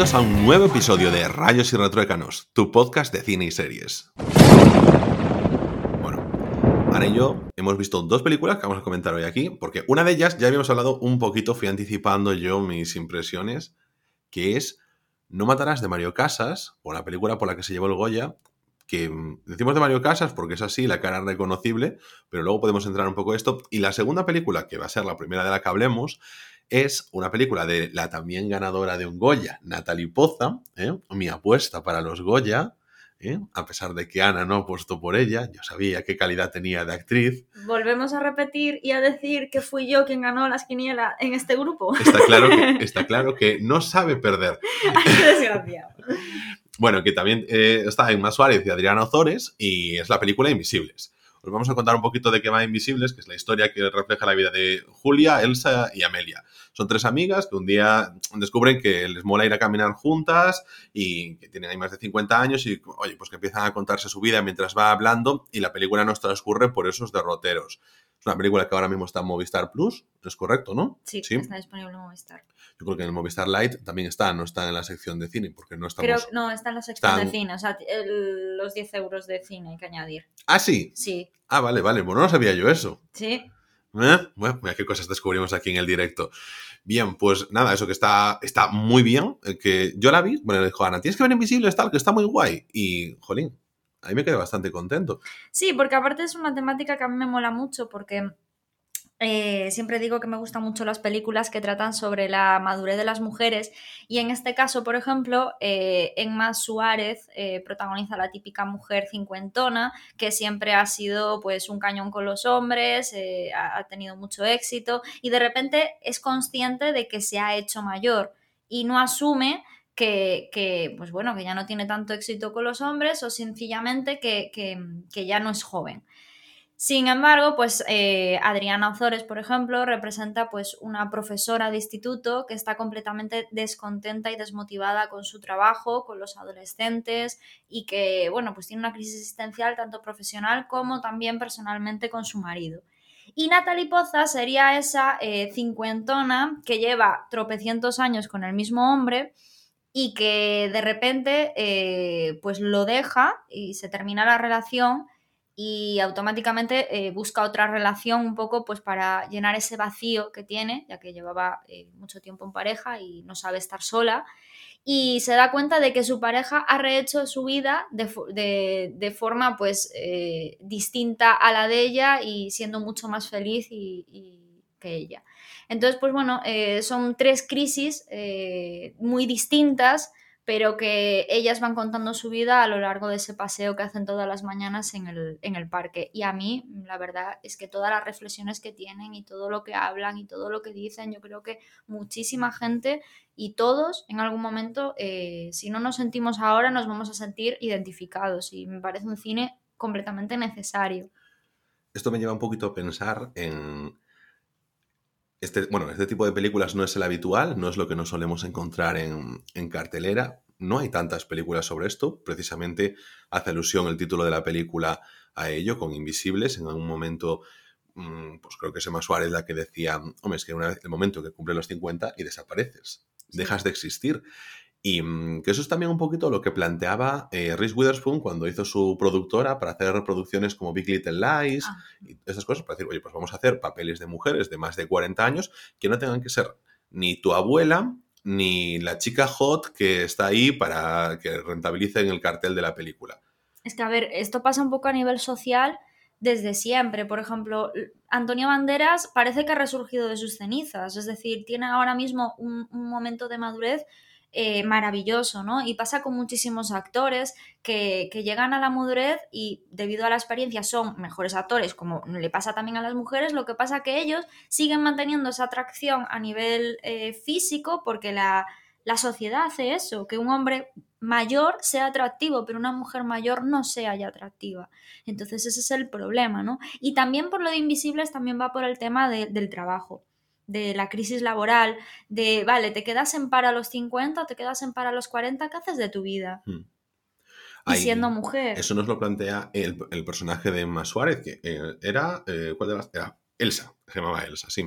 Bienvenidos a un nuevo episodio de Rayos y Retruécanos, tu podcast de cine y series. Bueno, Ana y yo hemos visto dos películas que vamos a comentar hoy aquí, porque una de ellas ya habíamos hablado un poquito, fui anticipando yo mis impresiones, que es No matarás de Mario Casas, o la película por la que se llevó el Goya, que mm, decimos de Mario Casas porque es así, la cara reconocible, pero luego podemos entrar un poco a esto. Y la segunda película, que va a ser la primera de la que hablemos, es una película de la también ganadora de un Goya, Natalie Poza, ¿eh? mi apuesta para los Goya, ¿eh? a pesar de que Ana no apostó por ella, yo sabía qué calidad tenía de actriz. Volvemos a repetir y a decir que fui yo quien ganó las quinielas en este grupo. Está claro que, está claro que no sabe perder. qué desgraciado. Bueno, que también eh, está Emma Suárez y Adriana Ozores y es la película Invisibles. Os vamos a contar un poquito de qué va Invisibles, que es la historia que refleja la vida de Julia, Elsa y Amelia. Son tres amigas que un día descubren que les mola ir a caminar juntas y que tienen ahí más de 50 años y, oye, pues que empiezan a contarse su vida mientras va hablando y la película nos transcurre por esos derroteros. Es una película que ahora mismo está en Movistar Plus, es correcto, ¿no? Sí, está disponible en Movistar. Yo creo que en el Movistar Lite también está, no está en la sección de cine, porque no estamos... Creo, no, está en la sección de cine, o sea, los 10 euros de cine hay que añadir. ¿Ah, sí? Sí. Ah, vale, vale, bueno, no sabía yo eso. Sí. ¿Eh? Bueno, mira qué cosas descubrimos aquí en el directo. Bien, pues nada, eso que está, está muy bien, eh, que yo la vi, bueno, le dijo Ana, tienes que ver Invisible, tal, que está muy guay. Y, jolín, ahí me quedé bastante contento. Sí, porque aparte es una temática que a mí me mola mucho porque eh, siempre digo que me gustan mucho las películas que tratan sobre la madurez de las mujeres y en este caso, por ejemplo, eh, Emma Suárez eh, protagoniza la típica mujer cincuentona que siempre ha sido pues un cañón con los hombres, ha, tenido mucho éxito y de repente es consciente de que se ha hecho mayor y no asume que, pues bueno, que ya no tiene tanto éxito con los hombres o sencillamente que ya no es joven. Sin embargo, pues eh, Adriana Ozores, por ejemplo, representa pues una profesora de instituto que está completamente descontenta y desmotivada con su trabajo, con los adolescentes y que, bueno, pues tiene una crisis existencial tanto profesional como también personalmente con su marido. Y Natalie Poza sería esa eh, cincuentona que lleva tropecientos años con el mismo hombre y que de repente eh, pues lo deja y se termina la relación y automáticamente eh, busca otra relación un poco pues para llenar ese vacío que tiene, ya que llevaba eh, mucho tiempo en pareja y no sabe estar sola. Y se da cuenta de que su pareja ha rehecho su vida de, forma pues eh, distinta a la de ella y siendo mucho más feliz y, que ella. Entonces, pues bueno, son tres crisis muy distintas pero que ellas van contando su vida a lo largo de ese paseo que hacen todas las mañanas en el, parque. Y a mí, la verdad es que todas las reflexiones que tienen y todo lo que hablan y todo lo que dicen, yo creo que muchísima gente y todos en algún momento, eh, si no nos sentimos ahora, nos vamos a sentir identificados. Y me parece un cine completamente necesario. Esto me lleva un poquito a pensar en... Este, bueno, este tipo de películas no es el habitual, no es lo que nos solemos encontrar en, en cartelera, no hay tantas películas sobre esto. Precisamente hace alusión el título de la película a ello, con Invisibles. En algún momento, mm, pues creo que es Emma Suárez la que decía, hombre, es que una vez el momento que cumple los 50 y desapareces, dejas de existir. Y mm, que eso es también un poquito lo que planteaba eh, Reese Witherspoon cuando hizo su productora para hacer producciones como Big Little Lies ah. y esas cosas, para decir, oye, pues vamos a hacer papeles de mujeres de más de 40 años que no tengan que ser ni tu abuela, ni la chica hot que está ahí para que rentabilice en el cartel de la película. Es que, a ver, esto pasa un poco a nivel social desde siempre. Por ejemplo, Antonio Banderas parece que ha resurgido de sus cenizas, es decir, tiene ahora mismo un, un momento de madurez eh, maravilloso, ¿no? Y pasa con muchísimos actores que, llegan a la madurez y debido a la experiencia son mejores actores, como le pasa también a las mujeres, lo que pasa que ellos siguen manteniendo esa atracción a nivel eh, físico porque la, la sociedad hace eso, que un hombre mayor sea atractivo, pero una mujer mayor no sea ya atractiva. Entonces ese es el problema, ¿no? Y también por lo de invisibles también va por el tema del trabajo de la crisis laboral, de, vale, te quedas en para a los 50 o te quedas en para a los 40, ¿qué haces de tu vida? Hmm. Y siendo mujer. Eso nos lo plantea el, personaje de Emma Suárez, que eh, era, eh, ¿cuál era? era? Elsa, se llamaba Elsa, sí.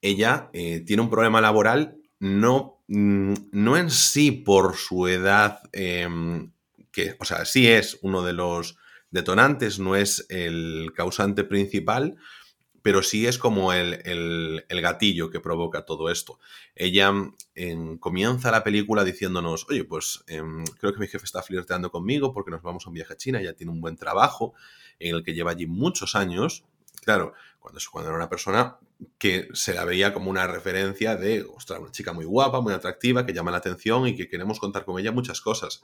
Ella eh, tiene un problema laboral no, mm, no en sí por su edad, em, que, o sea, sí es uno de los detonantes, no es el causante principal, pero sí es como el, gatillo que provoca todo esto. Ella em, comienza la película diciéndonos, oye, pues em, creo que mi jefe está flirteando conmigo porque nos vamos a un viaje a China, ella tiene un buen trabajo en el que lleva allí muchos años. Claro, cuando, cuando era una persona que se la veía como una referencia de, ostras, una chica muy guapa, muy atractiva, que llama la atención y que queremos contar con ella muchas cosas.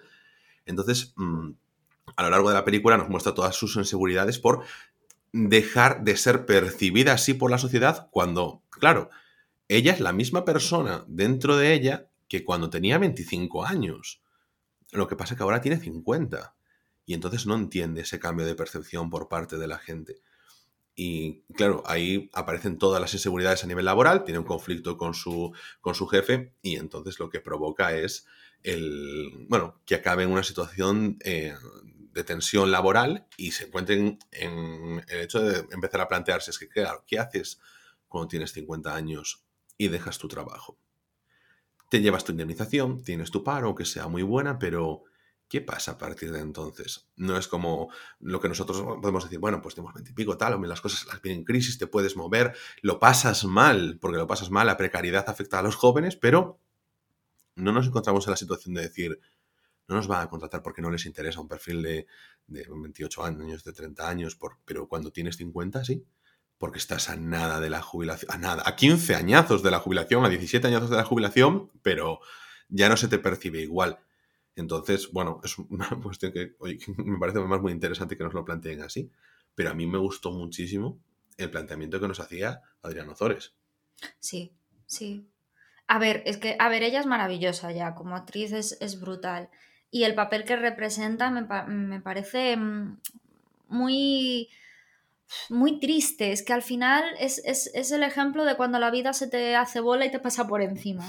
Entonces, mm, a lo largo de la película nos muestra todas sus inseguridades por dejar de ser percibida así por la sociedad cuando, claro, ella es la misma persona dentro de ella que cuando tenía 25 años. Lo que pasa es que ahora tiene 50. Y entonces no entiende ese cambio de percepción por parte de la gente. Y claro, ahí aparecen todas las inseguridades a nivel laboral, tiene un conflicto con su, con su jefe y entonces lo que provoca es el, bueno, que acabe en una situación eh, de tensión laboral y se encuentren en el hecho de empezar a plantearse, es que, claro, ¿qué haces cuando tienes 50 años y dejas tu trabajo? Te llevas tu indemnización, tienes tu paro, que sea muy buena, pero ¿qué pasa a partir de entonces? No es como lo que nosotros podemos decir, bueno, pues tenemos 20 y pico, tal, las cosas las vienen en crisis, te puedes mover, lo pasas mal, porque lo pasas mal, la precariedad afecta a los jóvenes, pero no nos encontramos en la situación de decir, no nos van a contratar porque no les interesa un perfil de, 28 años, de 30 años, por, pero cuando tienes 50, sí, porque estás a nada de la jubilación, a nada, a 15 añazos de la jubilación, a 17 añazos de la jubilación, pero ya no se te percibe igual. Entonces, bueno, es una cuestión que me parece más muy interesante que nos lo planteen así, pero a mí me gustó muchísimo el planteamiento que nos hacía Adriano Zores. Sí, sí. A ver, es que, a ver, ella es maravillosa ya, como actriz es brutal y el papel que representa me, parece mm, muy, muy triste. Es que al final es, el ejemplo de cuando la vida se te hace bola y te pasa por encima.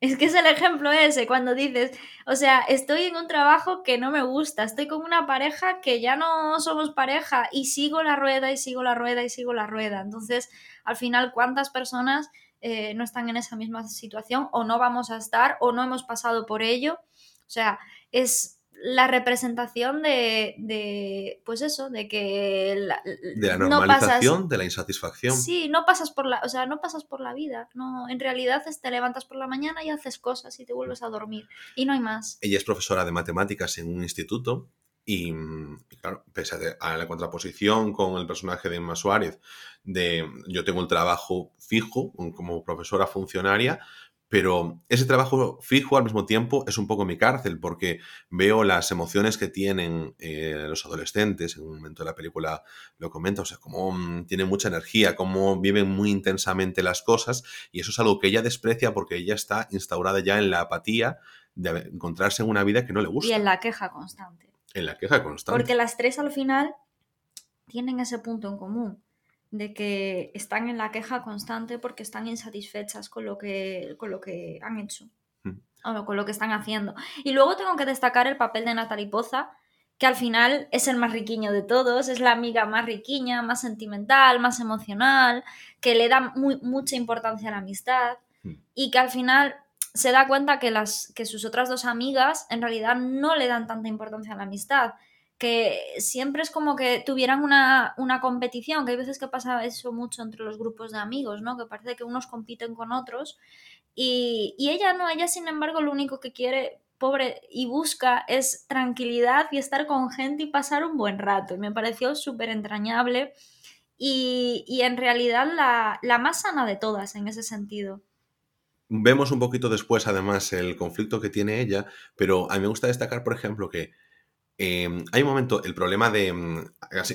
Es que es el ejemplo ese, cuando dices, o sea, estoy en un trabajo que no me gusta, estoy con una pareja que ya no somos pareja y sigo la rueda y sigo la rueda y sigo la rueda. Entonces, al final, ¿cuántas personas eh, no están en esa misma situación o no vamos a estar o no hemos pasado por ello? O sea, es la representación de, pues eso, de que de la normalización, de la insatisfacción. Sí, no pasas por la, o sea, no pasas por la vida, no, en realidad te levantas por la mañana y haces cosas y te vuelves a dormir y no hay más. Ella es profesora de matemáticas en un instituto y, claro, pese a la contraposición con el personaje de Emma Suárez de yo tengo un trabajo fijo como profesora funcionaria, pero ese trabajo fijo al mismo tiempo es un poco mi cárcel porque veo las emociones que tienen eh, los adolescentes, en un momento de la película lo comenta, o sea, cómo mm, tienen mucha energía, cómo viven muy intensamente las cosas y eso es algo que ella desprecia porque ella está instaurada ya en la apatía de encontrarse en una vida que no le gusta. Y en la queja constante. En la queja constante. Porque las tres al final tienen ese punto en común de que están en la queja constante porque están insatisfechas con lo que, con lo que han hecho mm. o con lo que están haciendo. Y luego tengo que destacar el papel de Natalie Poza, que al final es el más riquiño de todos, es la amiga más riquiña, más sentimental, más emocional, que le da muy, mucha importancia a la amistad mm. y que al final se da cuenta que, las, que sus otras dos amigas en realidad no le dan tanta importancia a la amistad que siempre es como que tuvieran una, competición, que hay veces que pasa eso mucho entre los grupos de amigos, ¿no? Que parece que unos compiten con otros. Y, ella no, ella sin embargo lo único que quiere, pobre, y busca es tranquilidad y estar con gente y pasar un buen rato. Y me pareció súper entrañable y, y, en realidad la, la más sana de todas en ese sentido. Vemos un poquito después, además, el conflicto que tiene ella, pero a mí me gusta destacar, por ejemplo, que Em, hay un momento, el problema de mm,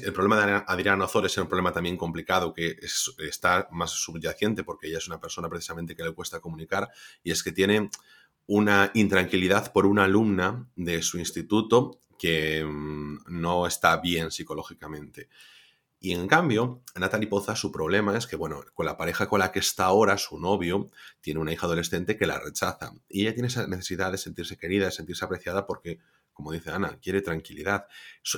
el problema Adriana Ozores es un problema también complicado que está más subyacente porque ella es una persona precisamente que le cuesta comunicar y es que tiene una intranquilidad por una alumna de su instituto que mm, no está bien psicológicamente. Y en cambio, Natalie Poza, su problema es que, bueno, con la pareja con la que está ahora, su novio, tiene una hija adolescente que la rechaza. Y ella tiene esa necesidad de sentirse querida, de sentirse apreciada porque como dice Ana, quiere tranquilidad.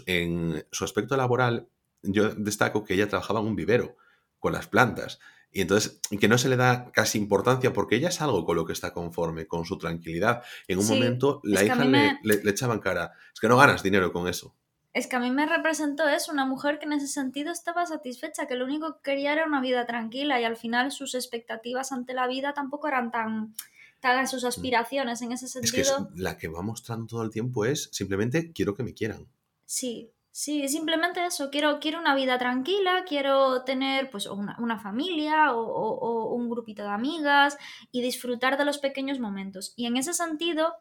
En su aspecto laboral, yo destaco que ella trabajaba en un vivero, con las plantas. Y entonces, que no se le da casi importancia porque ella es algo con lo que está conforme, con su tranquilidad. En un Sí, momento la hija le, me- le, le echaba en cara, es que no ganas dinero con eso. Es que a mí me representó eso, una mujer que en ese sentido estaba satisfecha, que lo único que quería era una vida tranquila y al final sus expectativas ante la vida tampoco eran tan, tan sus aspiraciones en ese Es que es- sentido. la que va mostrando todo el tiempo es simplemente quiero que me quieran. Sí, sí, simplemente eso, quiero, quiero una vida tranquila, quiero tener pues una, una familia o, o- o un grupito de amigas y disfrutar de los pequeños momentos. Y en ese sentido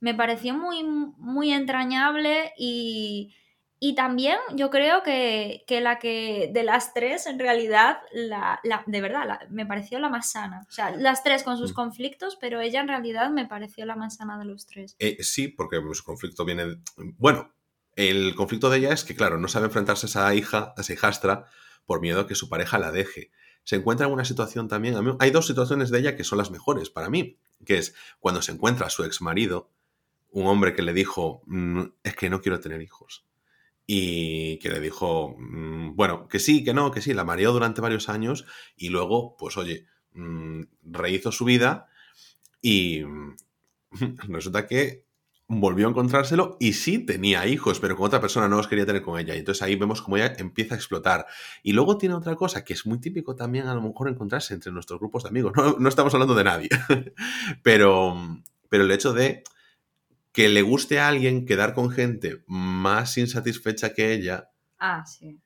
me pareció muy, muy entrañable y, y también yo creo que, que la que de las tres en realidad, la, la- de verdad, la- me pareció la más sana. O sea, las tres con sus Mm. conflictos, pero ella en realidad me pareció la más sana de los tres. Eh, sí, porque su conflicto viene. de- Bueno, el conflicto de ella es que, claro, no sabe enfrentarse a esa hija, a esa hijastra, por miedo a que su pareja la deje. Se encuentra en una situación también. a mí- hay dos situaciones de ella que son las mejores para mí, que es cuando se encuentra a su ex marido, un hombre que le dijo, "Mm, es que no quiero tener hijos. Y que le dijo, "Mm, bueno, que sí, que no, que sí, la mareó durante varios años y luego, pues oye, mm, rehizo su vida y mm, resulta que volvió a encontrárselo y sí tenía hijos, pero con otra persona no los quería tener con ella. Y entonces ahí vemos cómo ella empieza a explotar. Y luego tiene otra cosa que es muy típico también a lo mejor encontrarse entre nuestros grupos de amigos. No, no estamos hablando de nadie, pero, pero el hecho de que le guste a alguien quedar con gente más insatisfecha que ella, Ah, sí.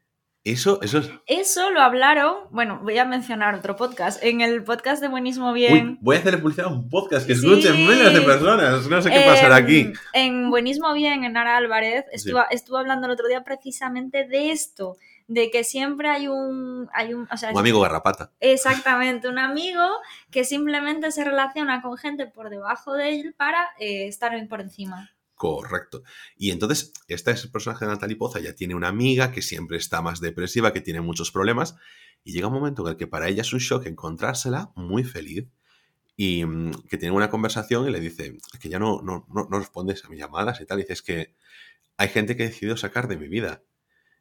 eso, eso es... Eso lo hablaron, bueno, voy a mencionar otro podcast, en el podcast de Buenísimo Uy, Bien. voy a hacerle publicidad a un podcast que Sí. escuchen miles de personas. No sé qué pasará em, aquí. En Buenísimo Bien, en Nara Álvarez, Sí. estuvo, estuvo hablando el otro día precisamente de esto, de que siempre hay un... Hay un, o sea, Un amigo garrapata. Exactamente, un amigo que simplemente se relaciona con gente por debajo de él para eh, estar por encima. Correcto. Y entonces, este es el personaje de Natalie Poza, ya tiene una amiga que siempre está más depresiva, que tiene muchos problemas, y llega un momento en el que para ella es un shock encontrársela muy feliz y mm, que tiene una conversación y le dice "Es que ya no, no, no, no respondes a mis llamadas y tal. Y dice, es que hay gente que he decidido sacar de mi vida.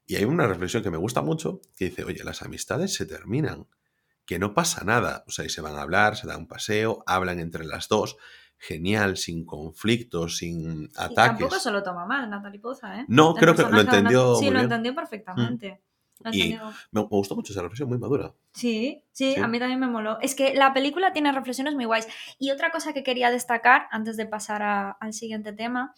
Y hay una reflexión que me gusta mucho, que dice, oye, las amistades se terminan, que no pasa nada. O sea, y se van a hablar, se dan un paseo, hablan entre las dos, genial, sin conflictos, sin Y ataques. tampoco se lo toma mal, Natalie Poza, ¿eh? No, El creo que lo entendió Sí, muy lo bien. entendió perfectamente. Lo Y-. Me, me gustó mucho esa reflexión, muy madura. Sí, sí, Sí. a mí también me moló. Es que la película tiene reflexiones muy guays. Y otra cosa que quería destacar antes de pasar a- al siguiente tema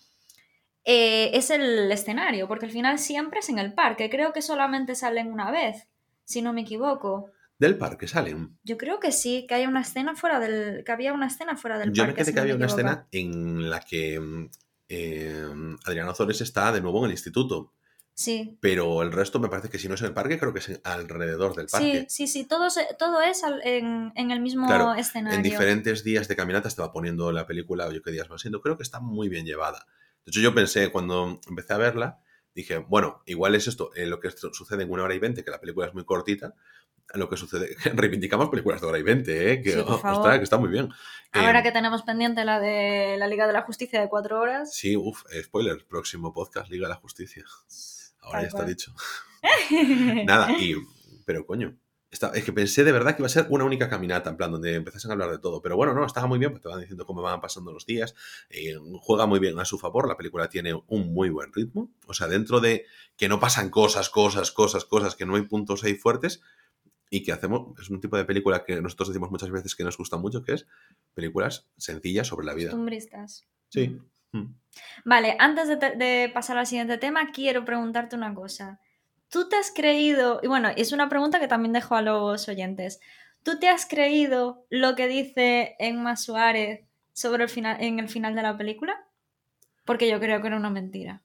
eh, es el escenario, porque al final siempre es en el parque. Creo que solamente salen una vez, si no me equivoco. Del parque salen. Yo creo que sí, que hay una escena fuera del, que había una escena fuera del Yo me parque. quedé si que no había una equivoco. escena en la que mm, eh, Adriana Ozores está de nuevo en el instituto. Sí, Pero el resto me parece que si no es en el parque, creo que es alrededor del sí, parque. sí, sí, todo, se- todo es al- en, en el mismo Claro, escenario. En diferentes días de caminata estaba poniendo la película, oye, qué días van siendo. Creo que está muy bien llevada. De hecho, yo pensé, cuando empecé a verla, dije, bueno, igual es esto, eh, lo que sucede en una hora y veinte, que la película es muy cortita, lo que sucede, reivindicamos películas de hora y veinte, ¿eh? que, Sí, oh, ostras, que está muy bien. Ahora Eh, que tenemos pendiente la de la Liga de la Justicia de cuatro horas. Sí, uff, spoiler, próximo podcast, Liga de la Justicia. Ahora Tal ya está dicho. Nada, y, pero coño, está- es que pensé de verdad que iba a ser una única caminata, en plan, donde empezasen a hablar de todo. Pero bueno, no, estaba muy bien, porque te van diciendo cómo van pasando los días. eh, juega muy bien a su favor, la película tiene un muy buen ritmo. O sea, dentro de que no pasan cosas, cosas, cosas, cosas, que no hay puntos ahí fuertes, y que hacemos, es un tipo de película que nosotros decimos muchas veces que nos gusta mucho, que es películas sencillas sobre la vida. Costumbristas. Sí. Mm. Vale, antes de, te- de pasar al siguiente tema, quiero preguntarte una cosa. ¿Tú te has creído, y bueno, es una pregunta que también dejo a los oyentes, ¿tú te has creído lo que dice Emma Suárez sobre el final, en el final de la película? Porque yo creo que era una mentira.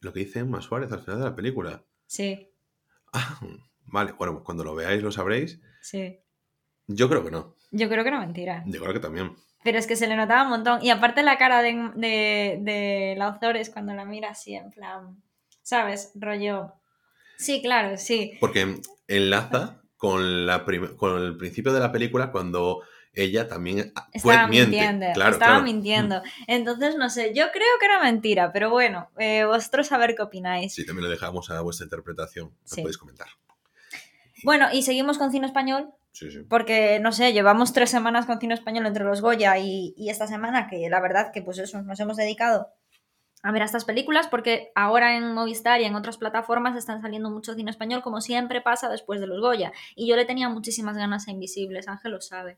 Lo que dice Emma Suárez al final de la película. Sí, Ah, vale, bueno, pues cuando lo veáis lo sabréis. sí. Yo creo que no. Yo creo que era mentira. Yo creo que también. Pero es que se le notaba un montón. Y aparte la cara de, de, de la Ozores cuando la mira así, en plan, ¿sabes? Rollo. Sí, claro, sí. Porque enlaza con, la con el principio de la película cuando ella también Estaba miente. mintiendo, Claro, estaba claro. mintiendo. Entonces, no sé, yo creo que era mentira, pero bueno, eh, vosotros a ver qué opináis. Sí, también lo dejamos a vuestra interpretación. Lo Sí. podéis comentar. Bueno, y seguimos con cine español, Sí, sí. porque, no sé, llevamos tres semanas con cine español entre los Goya y, y esta semana, que la verdad que pues eso, nos hemos dedicado a ver a estas películas, porque ahora en Movistar y en otras plataformas están saliendo mucho cine español, como siempre pasa después de los Goya. Y yo le tenía muchísimas ganas a Invisibles, Ángel lo sabe.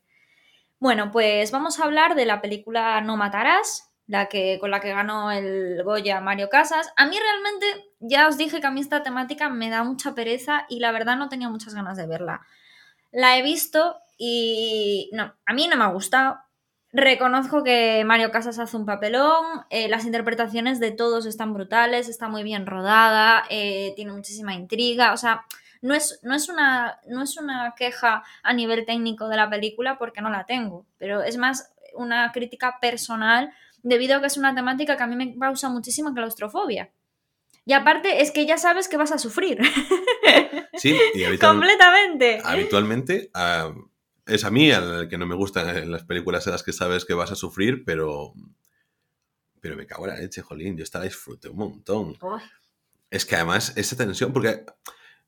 Bueno, pues vamos a hablar de la película No Matarás, la que, con la que ganó el Goya Mario Casas. A mí realmente, ya os dije que a mí esta temática me da mucha pereza y la verdad no tenía muchas ganas de verla. La he visto y no, a mí no me ha gustado. Reconozco que Mario Casas hace un papelón, eh, las interpretaciones de todos están brutales, está muy bien rodada, eh, tiene muchísima intriga, o sea, no es, no, es una, no es una queja a nivel técnico de la película porque no la tengo, pero es más una crítica personal debido a que es una temática que a mí me causa muchísima claustrofobia. Y aparte es que ya sabes que vas a sufrir. Sí, y habitual- Completamente. habitualmente ah, es a mí al que no me gustan en las películas en las que sabes que vas a sufrir, pero. Pero me cago en la leche, jolín. Yo esta la disfruté un montón. Uy, Es que además esa tensión, porque,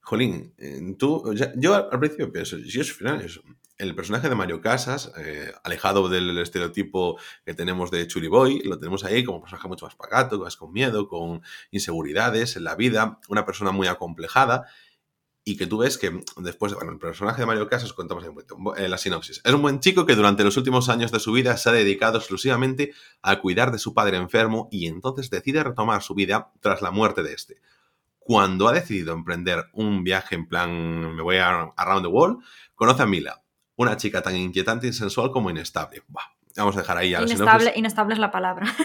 jolín, eh, tú, ya- yo al principio pienso, si es final, es el personaje de Mario Casas, eh, alejado del estereotipo que tenemos de Chuli Boy, lo tenemos ahí como un personaje mucho más pagato, más con miedo, con inseguridades en la vida, una persona muy acomplejada. Y que tú ves que después, bueno, el personaje de Mario Casas, contamos eh, la sinopsis. Es un buen chico que durante los últimos años de su vida se ha dedicado exclusivamente a cuidar de su padre enfermo y entonces decide retomar su vida tras la muerte de este. Cuando ha decidido emprender un viaje en plan me voy a around the world, conoce a Mila, una chica tan inquietante y sensual como inestable. Buah, vamos a dejar ahí a la inestable, sinopsis. inestable es la palabra.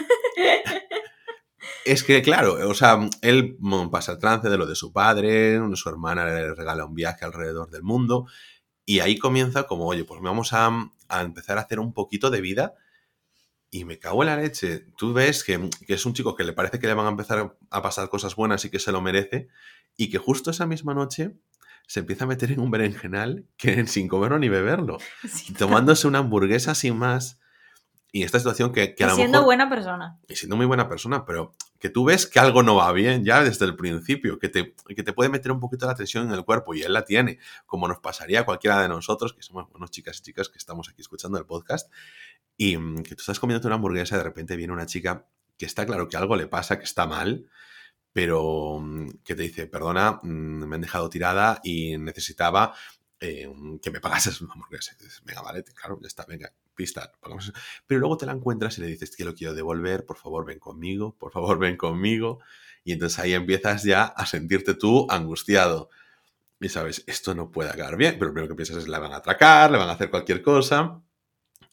Es que, claro, o sea, él pasa el trance de lo de su padre, su hermana le regala un viaje alrededor del mundo, y ahí comienza como, oye, pues vamos a, a empezar a hacer un poquito de vida, y me cago en la leche. Tú ves que, que es un chico que le parece que le van a empezar a pasar cosas buenas y que se lo merece, y que justo esa misma noche se empieza a meter en un berenjenal que sin comerlo ni beberlo, Sí, tomándose una hamburguesa sin más. Y esta situación que, que a y lo siendo mejor buena persona. y siendo muy buena persona, pero que tú ves que algo no va bien ya desde el principio, que te, que te puede meter un poquito la tensión en el cuerpo y él la tiene, como nos pasaría a cualquiera de nosotros, que somos buenos chicas y chicas que estamos aquí escuchando el podcast, y mm, que tú estás comiendo una hamburguesa y de repente viene una chica que está claro que algo le pasa, que está mal, pero mm, que te dice, perdona, mm, me han dejado tirada y necesitaba eh, que me pagases una hamburguesa. Venga, vale, claro, ya está, venga, pista. Pero luego te la encuentras y le dices que lo quiero devolver, por favor, ven conmigo, por favor, ven conmigo. Y entonces ahí empiezas ya a sentirte tú angustiado. Y sabes, esto no puede acabar bien, pero lo primero que piensas es, la van a atracar, le van a hacer cualquier cosa.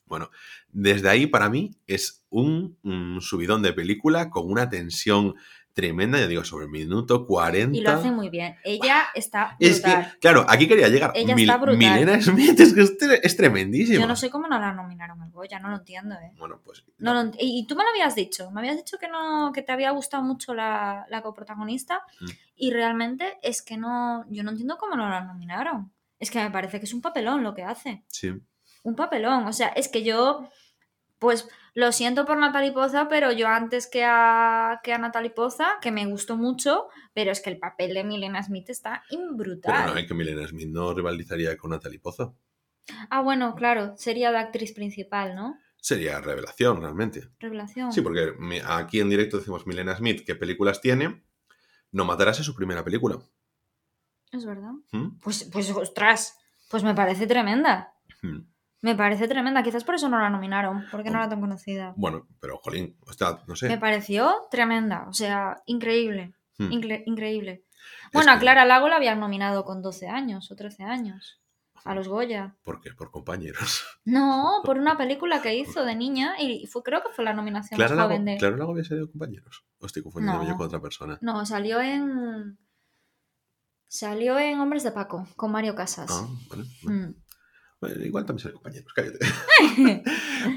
Bueno, desde ahí para mí es un, un subidón de película con una tensión tremenda, ya digo, sobre el minuto 40. Y lo hace muy bien. Ella está Es que, brutal. claro, aquí quería llegar. Ella está brutal. Milena Smith es que es, tre- es tremendísima. Yo no sé cómo no la nominaron al Goya, no lo entiendo, ¿eh? Bueno, pues. No lo ent- y y tú me lo habías dicho, me habías dicho que no, que te había gustado mucho la, la coprotagonista Mm. y realmente es que no, yo no entiendo cómo no la nominaron. Es que me parece que es un papelón lo que hace. Sí. Un papelón. O sea, es que yo, pues lo siento por Natalie Poza, pero yo antes que a, que a Natalie Poza, que me gustó mucho, pero es que el papel de Milena Smith está Pero brutal. no, es que Milena Smith no rivalizaría con Natalie Pozo. Ah, bueno, claro, sería la actriz principal, ¿no? Sería revelación, realmente. Revelación. Sí, porque aquí en directo decimos Milena Smith, ¿qué películas tiene? No matarás es su primera película. Es verdad. ¿Mm? Pues, pues, ostras, pues me parece tremenda. ¿Mm? Me parece tremenda. Quizás por eso no la nominaron, porque no era tan conocida. Bueno, pero jolín, o sea, no sé. Me pareció tremenda, o sea, increíble. ¿Mm? incre- increíble. Bueno, a que- Clara Lago la habían nominado con 12 años o 13 años. A los Goya. ¿Por qué? Por compañeros. No, por una película que hizo de niña y fue, creo que fue la nominación Claro, más Lago, joven de. Claro Lago había salido compañeros. O estoy confundiendo No. yo con otra persona. No, salió en. Salió en Hombres de Paco, con Mario Casas. Ah, vale. vale. Mm. Bueno, igual también salen compañeros, cállate.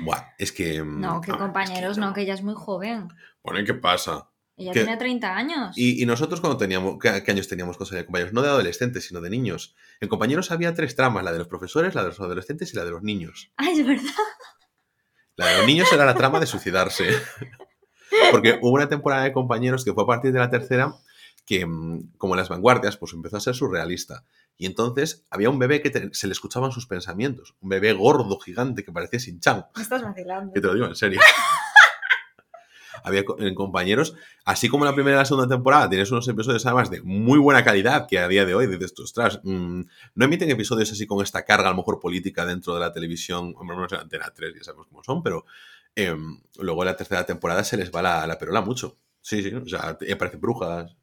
Buah, es que. mm, No, que compañeros, es que no, que ella es muy joven. Bueno, ¿y qué pasa? Ella tiene 30 años. Y, y nosotros cuando teníamos, ¿qué, qué años teníamos con de compañeros? No de adolescentes, sino de niños. En compañeros había tres tramas, la de los profesores, la de los adolescentes y la de los niños. Ah, es verdad. La de los niños era la trama de suicidarse. Porque hubo una temporada de compañeros que fue a partir de la tercera que, mm, como en las vanguardias, pues empezó a ser surrealista. Y entonces había un bebé que te- se le escuchaban sus pensamientos. Un bebé gordo, gigante, que parecía sin chan. Me estás vacilando. Que te lo digo en serio. Había en compañeros, así como en la primera y la segunda temporada, tienes unos episodios además de muy buena calidad que a día de hoy dices, tú, ostras, mm, no emiten episodios así con esta carga a lo mejor política dentro de la televisión, hombre, no sé, Antena 3, ya sabemos cómo son, pero em, luego en la tercera temporada se les va la, la perola mucho. Sí, sí, o sea, aparecen brujas.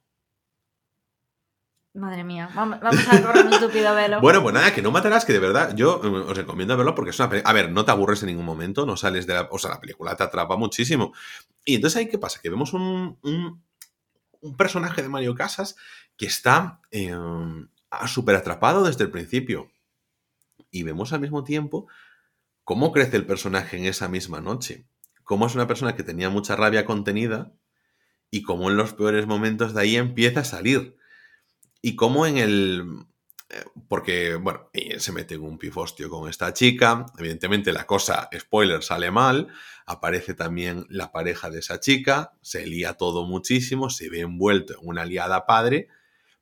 Madre mía, vamos, a correr un estúpido velo. Bueno, pues nada, que no matarás, que de verdad yo eh, os recomiendo verlo porque es una película. A ver, no te aburres en ningún momento, no sales de la. O sea, la película te atrapa muchísimo. Y entonces ahí, ¿qué pasa? Que vemos un, un, un personaje de Mario Casas que está eh, súper atrapado desde el principio. Y vemos al mismo tiempo cómo crece el personaje en esa misma noche. Cómo es una persona que tenía mucha rabia contenida y cómo en los peores momentos de ahí empieza a salir. Y cómo en el... eh, Porque, bueno, se mete en un pifostio con esta chica. Evidentemente la cosa, spoiler, sale mal. Aparece también la pareja de esa chica. Se lía todo muchísimo. Se ve envuelto en una liada padre.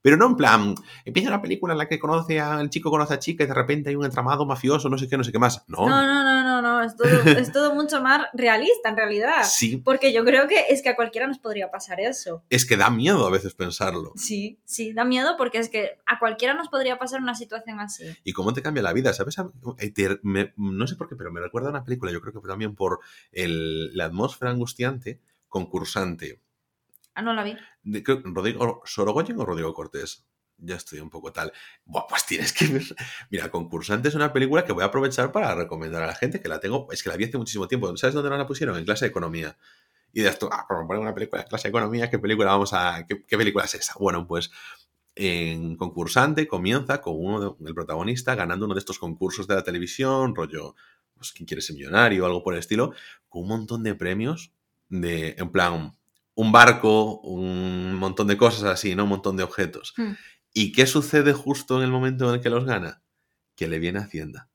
Pero no en plan, empieza una película en la que conoce a, el chico conoce a chica y de repente hay un entramado mafioso, no sé qué, no sé qué más. No, No, no, no, no, no, es todo, es todo mucho más realista en realidad. sí, Porque yo creo que es que a cualquiera nos podría pasar eso. es que da miedo a veces pensarlo. Sí, sí, da miedo porque es que a cualquiera nos podría pasar una situación así. Y cómo te cambia la vida, ¿sabes? Eh, te- me- no sé por qué, pero me recuerda a una película, yo creo que también por el- la atmósfera angustiante, concursante. Ah, no la vi. De, Rodrigo, ¿Sorogoyen o Rodrigo Cortés? Ya estoy un poco tal. Buah, pues tienes que ver. Mira, Concursante es una película que voy a aprovechar para recomendar a la gente, que la tengo, es que la vi hace muchísimo tiempo. ¿Sabes dónde la pusieron? En clase de economía. Y de esto, ah, por poner una película de clase de economía, ¿qué película vamos a. ¿Qué, qué película es esa? Bueno, pues en Concursante comienza con uno de- el protagonista ganando uno de estos concursos de la televisión, rollo, pues, ¿quién quiere ser millonario o algo por el estilo? Con un montón de premios, de, en plan, un barco, un montón de cosas así, ¿no? Un montón de objetos. Hmm. ¿Y qué sucede justo en el momento en el que los gana? Que le viene Hacienda.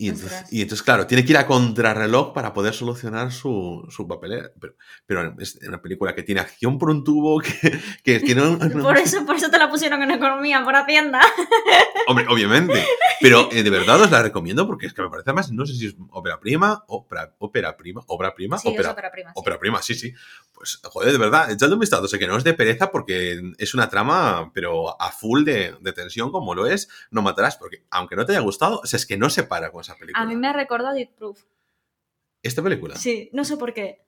Y entonces, y entonces, claro, tiene que ir a contrarreloj para poder solucionar su, su papelera. Pero, pero es una película que tiene acción por un tubo, que, que tiene un- Por eso, por eso te la pusieron en economía, por Hacienda. Hombre, obviamente. Pero eh, de verdad os la recomiendo porque es que me parece más, no sé si es ópera prima, ópera, ópera prima, obra prima, Sí, ópera, ópera prima. sí. ópera prima, sí, sí. Pues, joder, de verdad, echadle un vistazo. Sé que no es de pereza porque es una trama, pero a full de, de tensión, como lo es, no matarás. Porque aunque no te haya gustado, o sea, es que no se para con esa película. A mí me recordó a Deep Proof. ¿Esta película? Sí, no sé por qué.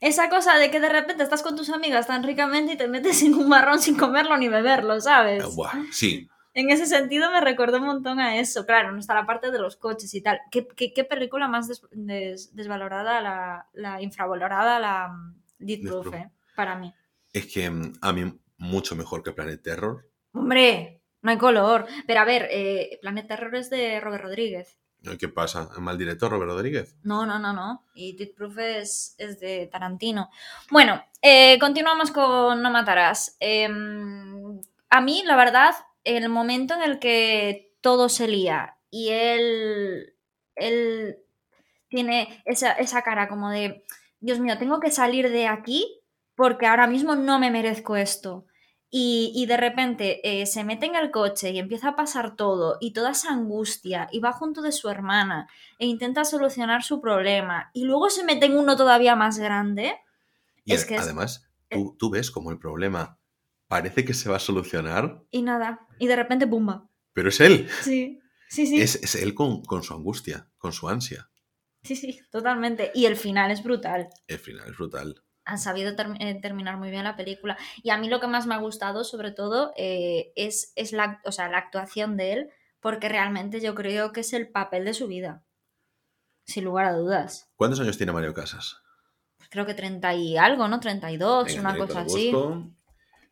Esa cosa de que de repente estás con tus amigas tan ricamente y te metes en un marrón sin comerlo ni beberlo, ¿sabes? Buah, sí. En ese sentido me recordó un montón a eso. Claro, no está la parte de los coches y tal. ¿Qué, qué- qué película más des- des- desvalorada, la, la infravalorada, la mm, Deep Proof. eh, para mí? Es que mm, a mí mucho mejor que Planet Terror. Hombre, no hay color. Pero a ver, eh, Planet Terror es de Robert Rodríguez. ¿Qué pasa? ¿Mal director, Robert Rodríguez? No, no, no, no. Y Death Proof es, es de Tarantino. Bueno, eh, continuamos con No Matarás. Em, a mí, la verdad, el momento en el que todo se lía y él, él tiene esa, esa cara como de, Dios mío, tengo que salir de aquí porque ahora mismo no me merezco esto. Y, y de repente eh, se mete en el coche y empieza a pasar todo y toda esa angustia y va junto de su hermana e intenta solucionar su problema y luego se mete en uno todavía más grande. Y Es que es- además, tú, tú ves como el problema parece que se va a solucionar, Y nada, y de repente ¡pumba! pero es él. Sí, sí, sí. Es, es él con, con su angustia, con su ansia. Sí, sí, totalmente. Y el final es brutal. El final es brutal. Han sabido eh, terminar muy bien la película. Y a mí lo que más me ha gustado, sobre todo, eh, es, es la, o sea, la actuación de él, porque realmente yo creo que es el papel de su vida. Sin lugar a dudas. ¿Cuántos años tiene Mario Casas? Creo que 30 y algo, ¿no? 32, Venga, una cosa así.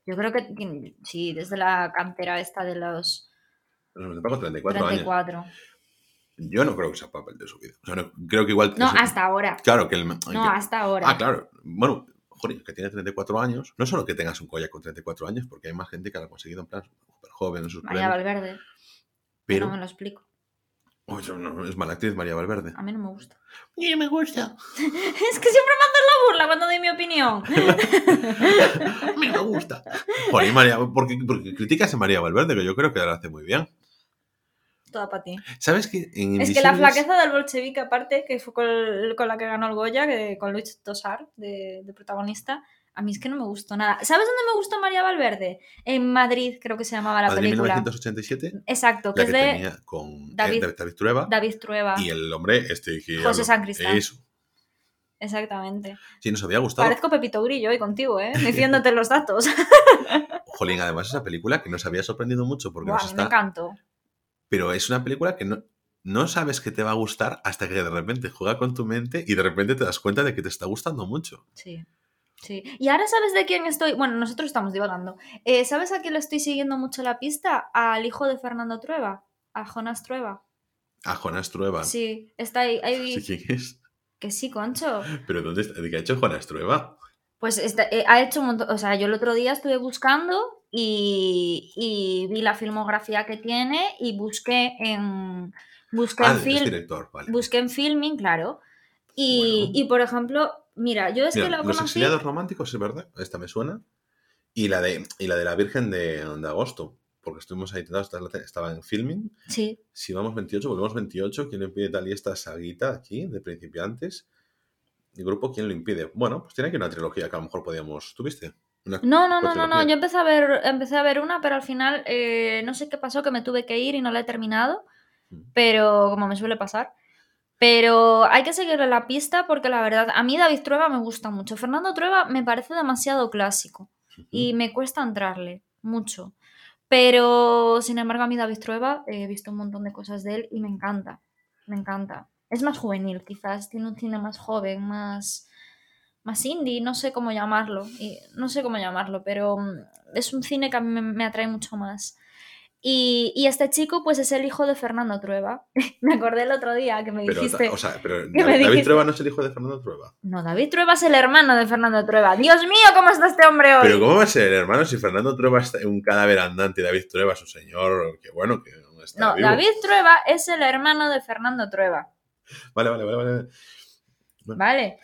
Yo creo que tiene- sí, desde la cantera esta de los Nos tengo 34, años. 34. Yo no creo que sea papel de su vida. O sea, no- creo que igual... No, hasta ahora. Claro, que el... No, que- hasta ahora. Ah, claro. Bueno, joder, que tiene 34 años. No solo que tengas un collar con 34 años, porque hay más gente que lo ha conseguido en plan súper joven en sus María premios. Valverde. Pero No me lo explico. Uy, no, es mala actriz María Valverde. A mí no me gusta. Mí me gusta. es que siempre me la burla cuando doy mi opinión. a mí me gusta. Joder, María, ¿por qué, porque criticas a María Valverde? Que yo creo que la hace muy bien. Toda para ti. ¿Sabes que en Es que la flaqueza del bolchevique, aparte, que fue con, con la que ganó el Goya, que, con Luis Tosar, de, de protagonista, a mí es que no me gustó nada. ¿Sabes dónde me gustó María Valverde? En Madrid, creo que se llamaba la de película. 1987, Exacto, que es de tenía con David- David, David Trueba David Trueba. y el hombre este que... José hablo- Sancristán. Eso. Exactamente. Sí, nos había gustado. Parezco Pepito Grillo hoy contigo, ¿eh? Diciéndote los datos. Jolín, además esa película que nos había sorprendido mucho porque Buah, nos mí me está... encantó. Pero es una película que no, no sabes que te va a gustar hasta que de repente juega con tu mente y de repente te das cuenta de que te está gustando mucho. Sí. Sí. Y ahora sabes de quién estoy. Bueno, nosotros estamos divagando. Eh, ¿Sabes a quién le estoy siguiendo mucho la pista? Al hijo de Fernando Trueba, a Jonas Trueba. A Jonas Trueba. Sí, está ahí. ahí- Sí, ¿Quién es? Que sí, concho. ¿Pero dónde está? ¿De qué ha hecho Jonas Trueba? Pues está- eh, ha hecho un montón. O sea, yo el otro día estuve buscando y, y vi la filmografía que tiene y busqué en. Busqué Ah, en es film. director, vale. Busqué en filming, claro. Y, Bueno. y, por ejemplo, mira, yo es Mira, que lo Los conocí. exiliados románticos, es verdad, esta me suena. Y la de, y la, de la Virgen de, de agosto, porque estuvimos ahí, estaba estaba en filming. Sí, Si vamos 28, volvemos 28. ¿Quién lo impide tal y esta saguita aquí de principiantes? ¿El grupo quién lo impide? Bueno, pues tiene aquí una trilogía que a lo mejor podíamos... ¿Tuviste? No, no, no, no, no. Yo empecé a ver, empecé a ver una, pero al final eh, no sé qué pasó, que me tuve que ir y no la he terminado. Pero como me suele pasar. Pero hay que seguirle la pista porque la verdad, a mí David Trueba me gusta mucho. Fernando Trueba me parece demasiado clásico y me cuesta entrarle mucho. Pero sin embargo, a mí David Trueba he visto un montón de cosas de él y me encanta. Me encanta. Es más juvenil, quizás. Tiene un cine más joven, más, más indie, no sé cómo llamarlo. Y, no sé cómo llamarlo, pero mm, es un cine que a mí me, me atrae mucho más. Y, y este chico, pues es el hijo de Fernando Trueba. me acordé el otro día que me Pero, dijiste. o sea, pero David dijiste? Trueba no es el hijo de Fernando Trueba. No, David Trueba es el hermano de Fernando Trueba. Dios mío, ¿cómo está este hombre hoy? Pero ¿cómo va a ser, hermano, si Fernando Trueba está un cadáver andante y David Trueba es un señor que, bueno, que no está No, vivo? David Trueba es el hermano de Fernando Trueba. Vale, vale, vale, vale. ¿Vale?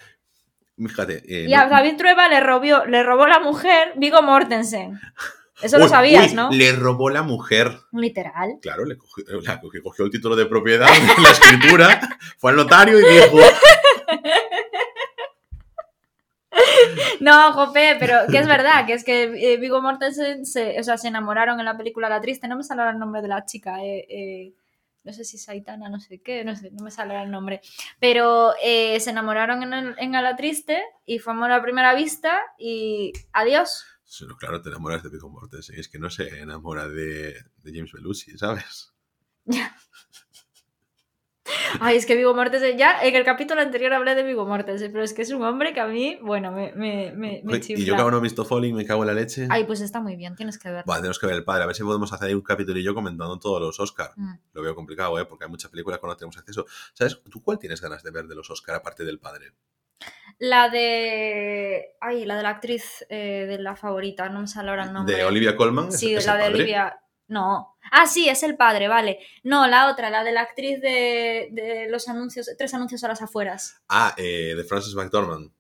Fíjate. eh, Y a no- David Trueba le, robió, le robó la mujer Vigo Mortensen. Eso lo sabías, uy, ¿no? Le robó la mujer. Literal. Claro, le cogió, la- que cogió el título de propiedad, la escritura, fue al notario y dijo, No, Jope, pero que es verdad, que es que eh, Vigo Mortensen se, o sea, se enamoraron en la película La Triste. No me sale el nombre de la chica. eh, eh, no sé si Saitana, no sé qué, no sé, no me sale el nombre. Pero eh, se enamoraron en, el- en A la Triste y fue amor a primera vista y adiós. Sí, no, claro, te enamoras de Viggo Mortensen. Es que no se enamora de, de James Belushi, ¿sabes? Ay, es que Vigo Mortensen, ya en el capítulo anterior hablé de Vigo Mortensen, pero es que es un hombre que a mí, bueno, me, me, me, me Uy, y chifla. yo que aún no he visto Falling, me cago en la leche. Ay, pues está muy bien, tienes que verlo. Vale, tenemos que ver el padre. A ver si podemos hacer ahí un capítulo y yo comentando todos los Oscar. Mm. Lo veo complicado, ¿eh? Porque hay muchas películas que no tenemos acceso. ¿Sabes? ¿Tú cuál tienes ganas de ver de los Oscar aparte del padre? La de. Ay, la de la actriz eh, de la favorita, no me sale ahora el nombre. ¿De Olivia Colman? ¿Es- Sí, es la de padre? Olivia. No. Ah, sí, es el padre, vale. No, la otra, la de la actriz de, de los anuncios, tres anuncios a las afueras. Ah, eh, de Frances McDormand.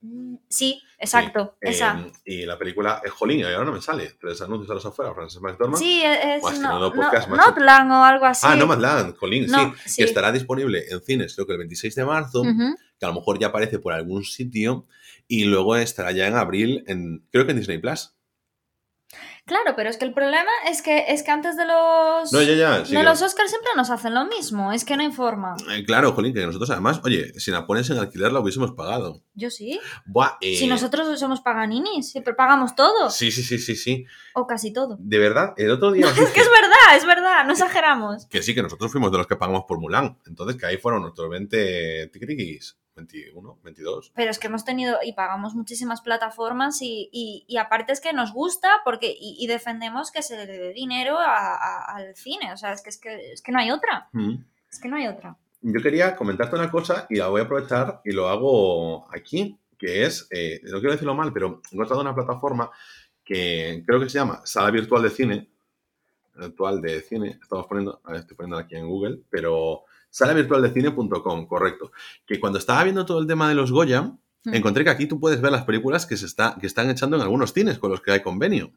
Mm, Sí, exacto, Sí, esa. eh, y la película es Jolín, y ahora no me sale. Tres anuncios a los afuera, Frances McDormand. Sí, es Buah, es no, no, podcast, macho. Notland o algo así. Ah, Nomadland, Jolín, No, sí, sí. Que estará disponible en cines, creo que el 26 de marzo. Ujú. Que a lo mejor ya aparece por algún sitio. Y luego estará ya en abril, en, creo que en Disney Plus. Claro, pero es que el problema es que, es que antes de los. No, ya, ya. sí de que- los Oscars siempre nos hacen lo mismo, es que no hay forma. Eh, claro, Jolín, que nosotros además, oye, si la pones en alquiler la hubiésemos pagado. Yo sí. Buah, eh, Si nosotros somos paganinis, siempre pagamos todo. Sí, sí, sí, sí, sí. O casi todo. De verdad, el otro día Es que es verdad, es verdad, no exageramos. que sí, que nosotros fuimos de los que pagamos por Mulan. Entonces, que ahí fueron nuestros 20 tiquitiquis. 21, 22. Pero es que hemos tenido y pagamos muchísimas plataformas y, y- y aparte es que nos gusta porque y, y defendemos que se le dé dinero a- a- al cine. O sea, es que, es, que, es que no hay otra. Mm. Es que no hay otra. Yo quería comentarte una cosa y la voy a aprovechar y lo hago aquí, que es, eh, no quiero decirlo mal, pero he encontrado una plataforma que creo que se llama Sala Virtual de Cine. virtual de cine, estamos poniendo, estoy poniendo aquí en Google, pero sala virtual de cine.com, correcto. Que cuando estaba viendo todo el tema de los Goya, Hmm. encontré que aquí tú puedes ver las películas que se está, que están echando en algunos cines con los que hay convenio.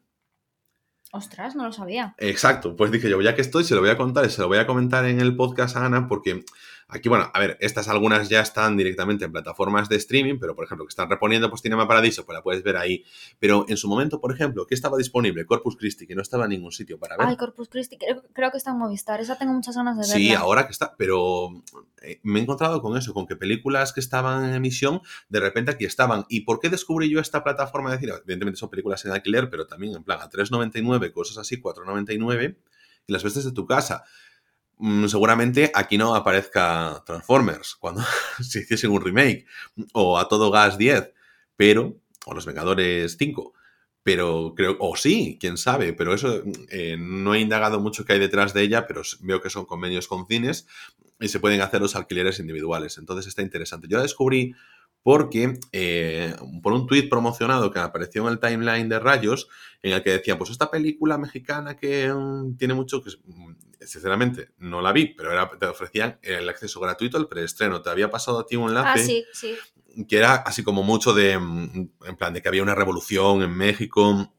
Ostras, no lo sabía. Exacto, pues dije yo, ya que estoy, se lo voy a contar y se lo voy a comentar en el podcast a Ana, porque aquí, bueno, a ver, estas algunas ya están directamente en plataformas de streaming, pero por ejemplo, que están reponiendo pues Cinema Paradiso, pues la puedes ver ahí. Pero en su momento, por ejemplo, que estaba disponible Corpus Christi, que no estaba en ningún sitio para ver. Ay, Corpus Christi, creo, creo que está en Movistar. Esa tengo muchas ganas de verla. Sí, ahora que está, pero eh, me he encontrado con eso, con que películas que estaban en emisión, de repente aquí estaban. ¿Y por qué descubrí yo esta plataforma de cine? Evidentemente son películas en alquiler, pero también en plan a 3,99, cosas así, 4,99, y las ves desde tu casa. Mm, seguramente aquí no aparezca Transformers, cuando se hiciesen un remake, o a todo gas 10, pero, o Los Vengadores 5, pero creo, o sí, quién sabe, pero eso eh, no he indagado mucho qué hay detrás de ella, pero veo que son convenios con cines y se pueden hacer los alquileres individuales. Entonces está interesante. Yo la descubrí porque eh, por un tuit promocionado que apareció en el timeline de Rayos, en el que decía, pues esta película mexicana que um, tiene mucho, que mm, sinceramente no la vi, pero era, te ofrecían el acceso gratuito al preestreno. Te había pasado a ti un enlace Ah, sí, sí. que era así como mucho de, mm, en plan, de que había una revolución en México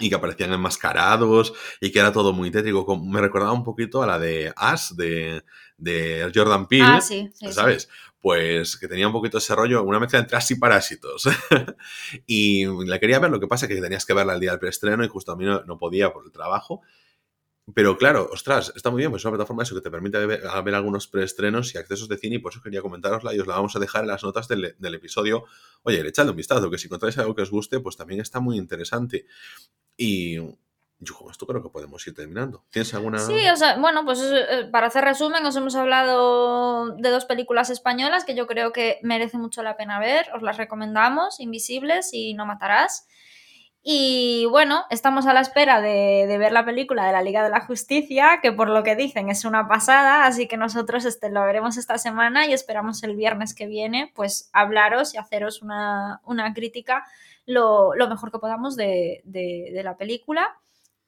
y que aparecían enmascarados y que era todo muy tétrico. Me recordaba un poquito a la de Ash, de, de Jordan Peele, Ah, sí, sí, sí. Pues que tenía un poquito ese rollo, una mezcla entre Ash y Parásitos. y la quería ver, lo que pasa es que tenías que verla el día del preestreno y justo a mí no, podía por el trabajo. Pero claro, ostras, está muy bien, pues es una plataforma eso que te permite ver algunos preestrenos y accesos de cine y por eso quería comentarosla y os la vamos a dejar en las notas del, del episodio. Oye, echadle un vistazo, que si encontráis algo que os guste, pues también está muy interesante. Y yo con esto creo que podemos ir terminando. ¿Tienes alguna...? Sí, o sea, bueno, pues eh, para hacer resumen, os hemos hablado de dos películas españolas que yo creo que merece mucho la pena ver. Os las recomendamos, Invisibles y No Matarás. Y bueno, estamos a la espera de, ver la película de la Liga de la Justicia, que por lo que dicen es una pasada, así que nosotros este, lo veremos esta semana y esperamos el viernes que viene, pues hablaros y haceros una, una crítica lo, mejor que podamos de- de la película.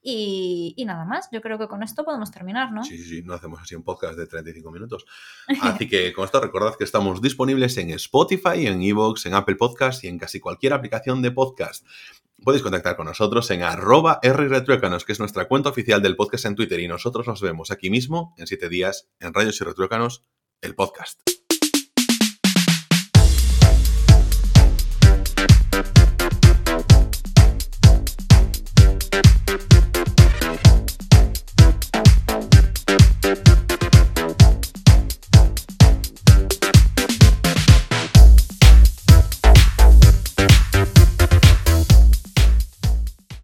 Y, y nada más, yo creo que con esto podemos terminar, ¿no? Sí, sí, sí, no hacemos así un podcast de 35 minutos. Así que con esto recordad que estamos disponibles en Spotify, en Evox, en Apple Podcast y en casi cualquier aplicación de podcast. Podéis contactar con nosotros en arroba rretruécanos, que es nuestra cuenta oficial del podcast en Twitter y nosotros nos vemos aquí mismo en siete días en Rayos y Retruécanos, el podcast.